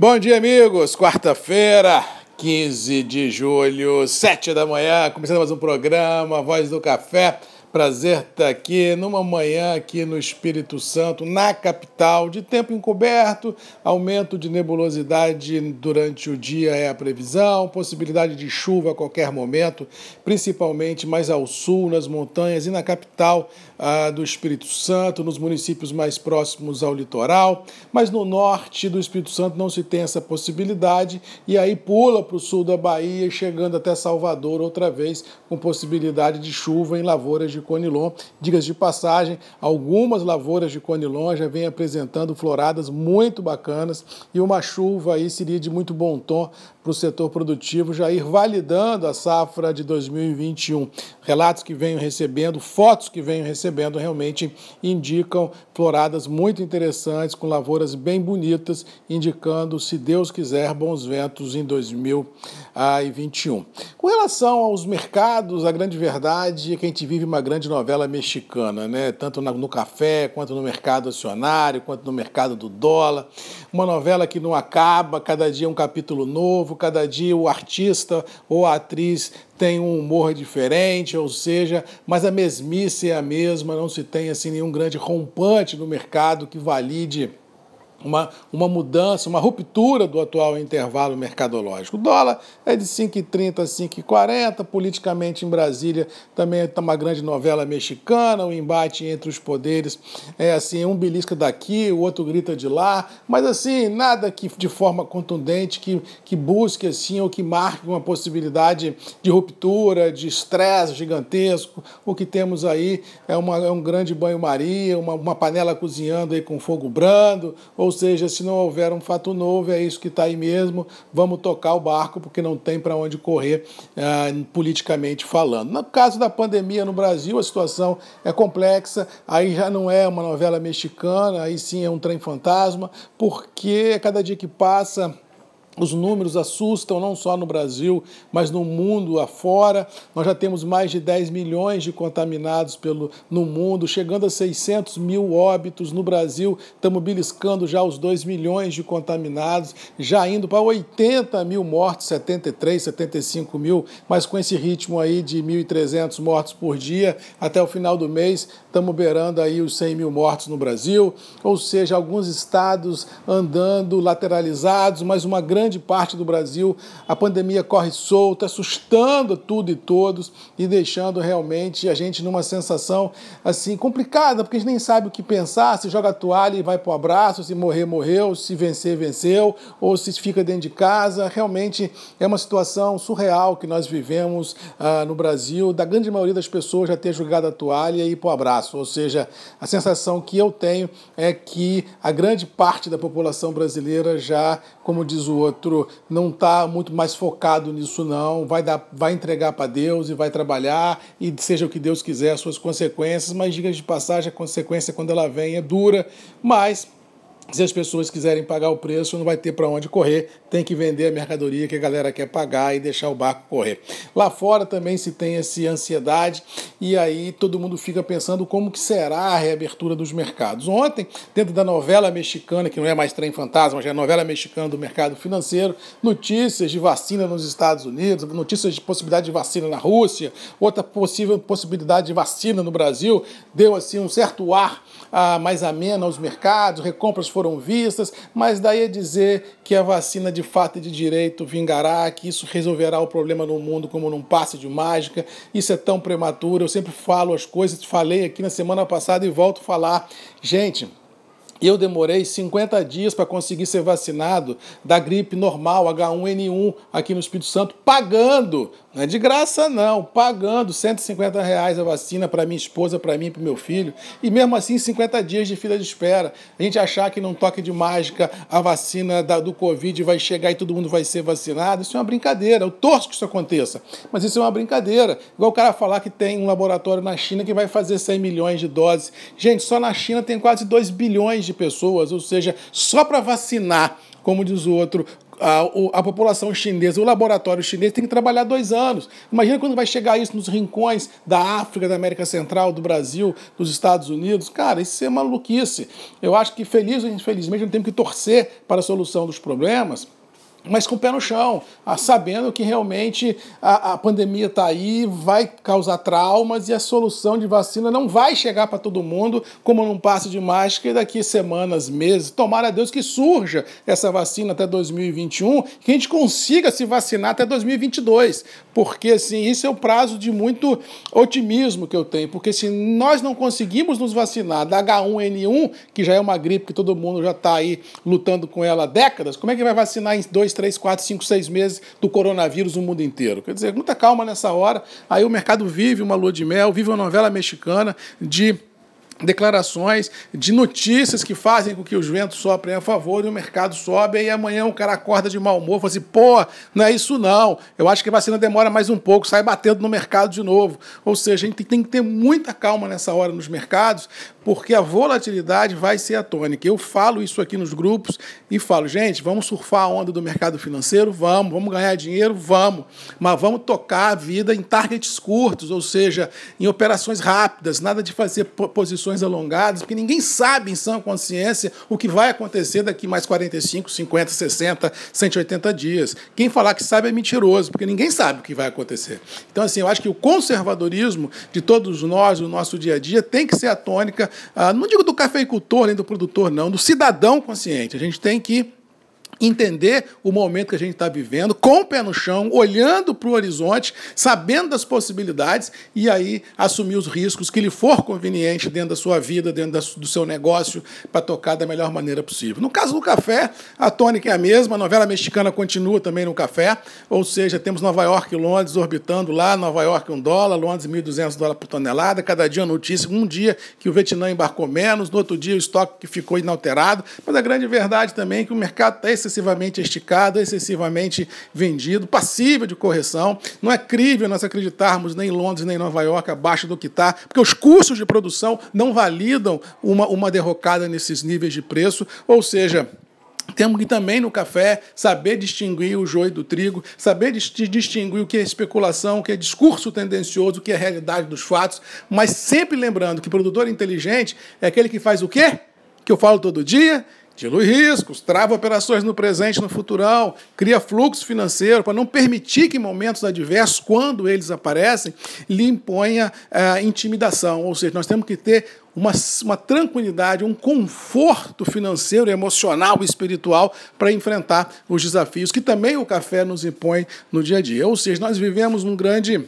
Bom dia, amigos. Quarta-feira, 15 de julho, 7 da manhã, começando mais um programa, Voz do Café. Prazer estar aqui numa manhã aqui no Espírito Santo, na capital, de tempo encoberto, aumento de nebulosidade durante o dia é a previsão, possibilidade de chuva a qualquer momento, principalmente mais ao sul, nas montanhas e na capital ah, do Espírito Santo, nos municípios mais próximos ao litoral, mas no norte do Espírito Santo não se tem essa possibilidade e aí pula para o sul da Bahia, chegando até Salvador outra vez, com possibilidade de chuva em lavouras de de conilon. Digas de passagem, algumas lavouras de conilon já vêm apresentando floradas muito bacanas e uma chuva aí seria de muito bom tom para o setor produtivo já ir validando a safra de 2021. Relatos que venho recebendo, fotos que venho recebendo realmente indicam floradas muito interessantes, com lavouras bem bonitas, indicando, se Deus quiser, bons ventos em 2021. Com relação aos mercados, a grande verdade é que a gente vive uma grande novela mexicana, né? tanto no café, quanto no mercado acionário, quanto no mercado do dólar. Uma novela que não acaba, cada dia um capítulo novo, cada dia o artista ou a atriz tem um humor diferente, ou seja, mas a mesmice é a mesma, não se tem assim nenhum grande rompante no mercado que valide uma, uma mudança, uma ruptura do atual intervalo mercadológico. O dólar é de 5,30 a 5,40, politicamente em Brasília também está uma grande novela mexicana, o um embate entre os poderes é assim, um belisca daqui, o outro grita de lá, mas assim, nada que de forma contundente que, que busque assim ou que marque uma possibilidade de ruptura, de estresse gigantesco. O que temos aí é, uma, é um grande banho-maria, uma, uma panela cozinhando aí com fogo brando, ou ou seja, se não houver um fato novo, é isso que está aí mesmo, vamos tocar o barco, porque não tem para onde correr uh, politicamente falando. No caso da pandemia no Brasil, a situação é complexa, aí já não é uma novela mexicana, aí sim é um trem fantasma, porque cada dia que passa os números assustam não só no Brasil, mas no mundo afora. Nós já temos mais de 10 milhões de contaminados pelo, no mundo, chegando a 600 mil óbitos no Brasil. Estamos beliscando já os 2 milhões de contaminados, já indo para 80 mil mortes, 73, 75 mil, mas com esse ritmo aí de 1.300 mortos por dia, até o final do mês, estamos beirando aí os 100 mil mortos no Brasil. Ou seja, alguns estados andando lateralizados, mas uma grande grande parte do Brasil, a pandemia corre solta, assustando tudo e todos e deixando realmente a gente numa sensação assim complicada, porque a gente nem sabe o que pensar, se joga a toalha e vai para o abraço, se morrer, morreu, se vencer, venceu, ou se fica dentro de casa. Realmente é uma situação surreal que nós vivemos ah, no Brasil, da grande maioria das pessoas já ter jogado a toalha e ir para o abraço. Ou seja, a sensação que eu tenho é que a grande parte da população brasileira já, como diz o outro, outro não está muito mais focado nisso, não. Vai, dar, vai entregar para Deus e vai trabalhar, e seja o que Deus quiser, as suas consequências, mas diga de passagem, a consequência, quando ela vem, é dura, mas se as pessoas quiserem pagar o preço, não vai ter para onde correr, tem que vender a mercadoria que a galera quer pagar e deixar o barco correr. Lá fora também se tem essa ansiedade e aí todo mundo fica pensando como que será a reabertura dos mercados. Ontem, dentro da novela mexicana, que não é mais trem fantasma, já é novela mexicana do mercado financeiro, notícias de vacina nos Estados Unidos, notícias de possibilidade de vacina na Rússia, outra possível possibilidade de vacina no Brasil, deu assim um certo ar ah, mais ameno aos mercados, recompras foram vistas, mas daí a dizer que a vacina de fato e de direito vingará, que isso resolverá o problema no mundo como num passe de mágica, isso é tão prematuro. Eu sempre falo as coisas, falei aqui na semana passada e volto a falar. Gente, eu demorei 50 dias para conseguir ser vacinado da gripe normal, H1N1, aqui no Espírito Santo, pagando. Não é de graça, não, pagando 150 reais a vacina para minha esposa, para mim para meu filho. E mesmo assim, 50 dias de fila de espera. A gente achar que num toque de mágica a vacina da, do Covid vai chegar e todo mundo vai ser vacinado, isso é uma brincadeira. Eu torço que isso aconteça, mas isso é uma brincadeira. Igual o cara falar que tem um laboratório na China que vai fazer 100 milhões de doses. Gente, só na China tem quase 2 bilhões de pessoas, ou seja, só para vacinar, como diz o outro, a, a, população chinesa, o laboratório chinês tem que trabalhar dois anos. Imagina quando vai chegar isso nos rincões da África, da América Central, do Brasil, dos Estados Unidos. Cara, isso é maluquice. Eu acho que, feliz ou infelizmente, nós temos que torcer para a solução dos problemas mas com o pé no chão, sabendo que realmente a, a pandemia está aí, vai causar traumas e a solução de vacina não vai chegar para todo mundo como num passe de mágica daqui semanas, meses. Tomara a Deus que surja essa vacina até 2021, que a gente consiga se vacinar até 2022, porque assim, isso é o prazo de muito otimismo que eu tenho, porque se nós não conseguimos nos vacinar da H1N1, que já é uma gripe que todo mundo já está aí lutando com ela há décadas, como é que vai vacinar em dois, três, quatro, cinco, seis meses do coronavírus no mundo inteiro. Quer dizer, muita calma nessa hora. Aí o mercado vive uma lua de mel, vive uma novela mexicana de declarações de notícias que fazem com que os ventos soprem a favor e o mercado sobe, e amanhã o cara acorda de mau humor, fala assim, pô, não é isso não, eu acho que a vacina demora mais um pouco, sai batendo no mercado de novo. Ou seja, a gente tem que ter muita calma nessa hora nos mercados, porque a volatilidade vai ser a tônica. Eu falo isso aqui nos grupos e falo, gente, vamos surfar a onda do mercado financeiro? Vamos. Vamos ganhar dinheiro? Vamos. Mas vamos tocar a vida em targets curtos, ou seja, em operações rápidas, nada de fazer posições alongadas, porque ninguém sabe em sã consciência o que vai acontecer daqui mais 45, 50, 60, 180 dias. Quem falar que sabe é mentiroso, porque ninguém sabe o que vai acontecer. Então, assim, eu acho que o conservadorismo de todos nós, no nosso dia a dia, tem que ser a tônica ah, não digo do cafeicultor nem do produtor, não, do cidadão consciente. A gente tem que entender o momento que a gente está vivendo, com o pé no chão, olhando para o horizonte, sabendo das possibilidades e aí assumir os riscos que lhe for conveniente dentro da sua vida, dentro do seu negócio, para tocar da melhor maneira possível. No caso do café, a tônica é a mesma, a novela mexicana continua também no café, ou seja, temos Nova York e Londres orbitando lá, Nova York um dólar, Londres 1.200 dólares por tonelada, cada dia notícia, um dia que o Vietnã embarcou menos, no outro dia o estoque que ficou inalterado, mas a grande verdade também é que o mercado está excessivamente esticado, excessivamente vendido, passível de correção. Não é crível nós acreditarmos nem em Londres nem em Nova York abaixo do que está, porque os custos de produção não validam uma, uma derrocada nesses níveis de preço, ou seja, temos que também no café saber distinguir o joio do trigo, saber distinguir o que é especulação, o que é discurso tendencioso, o que é realidade dos fatos, mas sempre lembrando que produtor inteligente é aquele que faz o quê? Que eu falo todo dia, dilui riscos, trava operações no presente e no futurão, cria fluxo financeiro para não permitir que momentos adversos, quando eles aparecem, lhe imponha uh, intimidação. Ou seja, nós temos que ter uma, uma tranquilidade, um conforto financeiro, emocional e espiritual para enfrentar os desafios que também o café nos impõe no dia a dia. Ou seja, nós vivemos um grande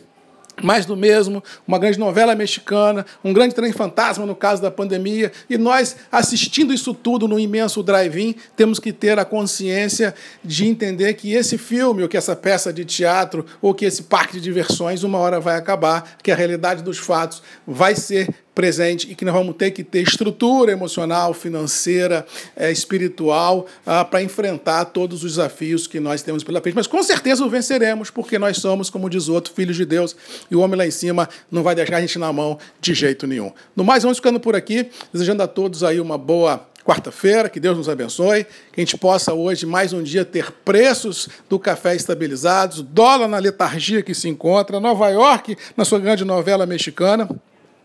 mais do mesmo, uma grande novela mexicana, um grande trem fantasma no caso da pandemia, e nós, assistindo isso tudo no imenso drive-in, temos que ter a consciência de entender que esse filme, ou que essa peça de teatro, ou que esse parque de diversões, uma hora vai acabar, que a realidade dos fatos vai ser presente e que nós vamos ter que ter estrutura emocional, financeira, é, espiritual ah, para enfrentar todos os desafios que nós temos pela frente. Mas com certeza o venceremos, porque nós somos, como diz outro, filhos de Deus e o homem lá em cima não vai deixar a gente na mão de jeito nenhum. No mais, vamos ficando por aqui, desejando a todos aí uma boa quarta-feira, que Deus nos abençoe, que a gente possa hoje, mais um dia, ter preços do café estabilizados, dólar na letargia que se encontra, Nova York na sua grande novela mexicana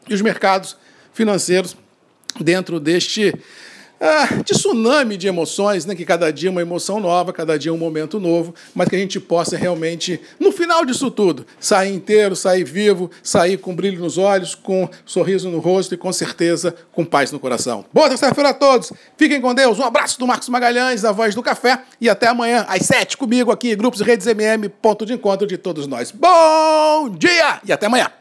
e os mercados financeiros dentro deste ah, de tsunami de emoções, né? que cada dia é uma emoção nova, cada dia é um momento novo, mas que a gente possa realmente, no final disso tudo, sair inteiro, sair vivo, sair com brilho nos olhos, com sorriso no rosto e com certeza com paz no coração. Boa terça-feira a todos, fiquem com Deus, um abraço do Marcos Magalhães, da Voz do Café, e até amanhã, às sete, comigo aqui, Grupos Redes MM, ponto de encontro de todos nós. Bom dia e até amanhã!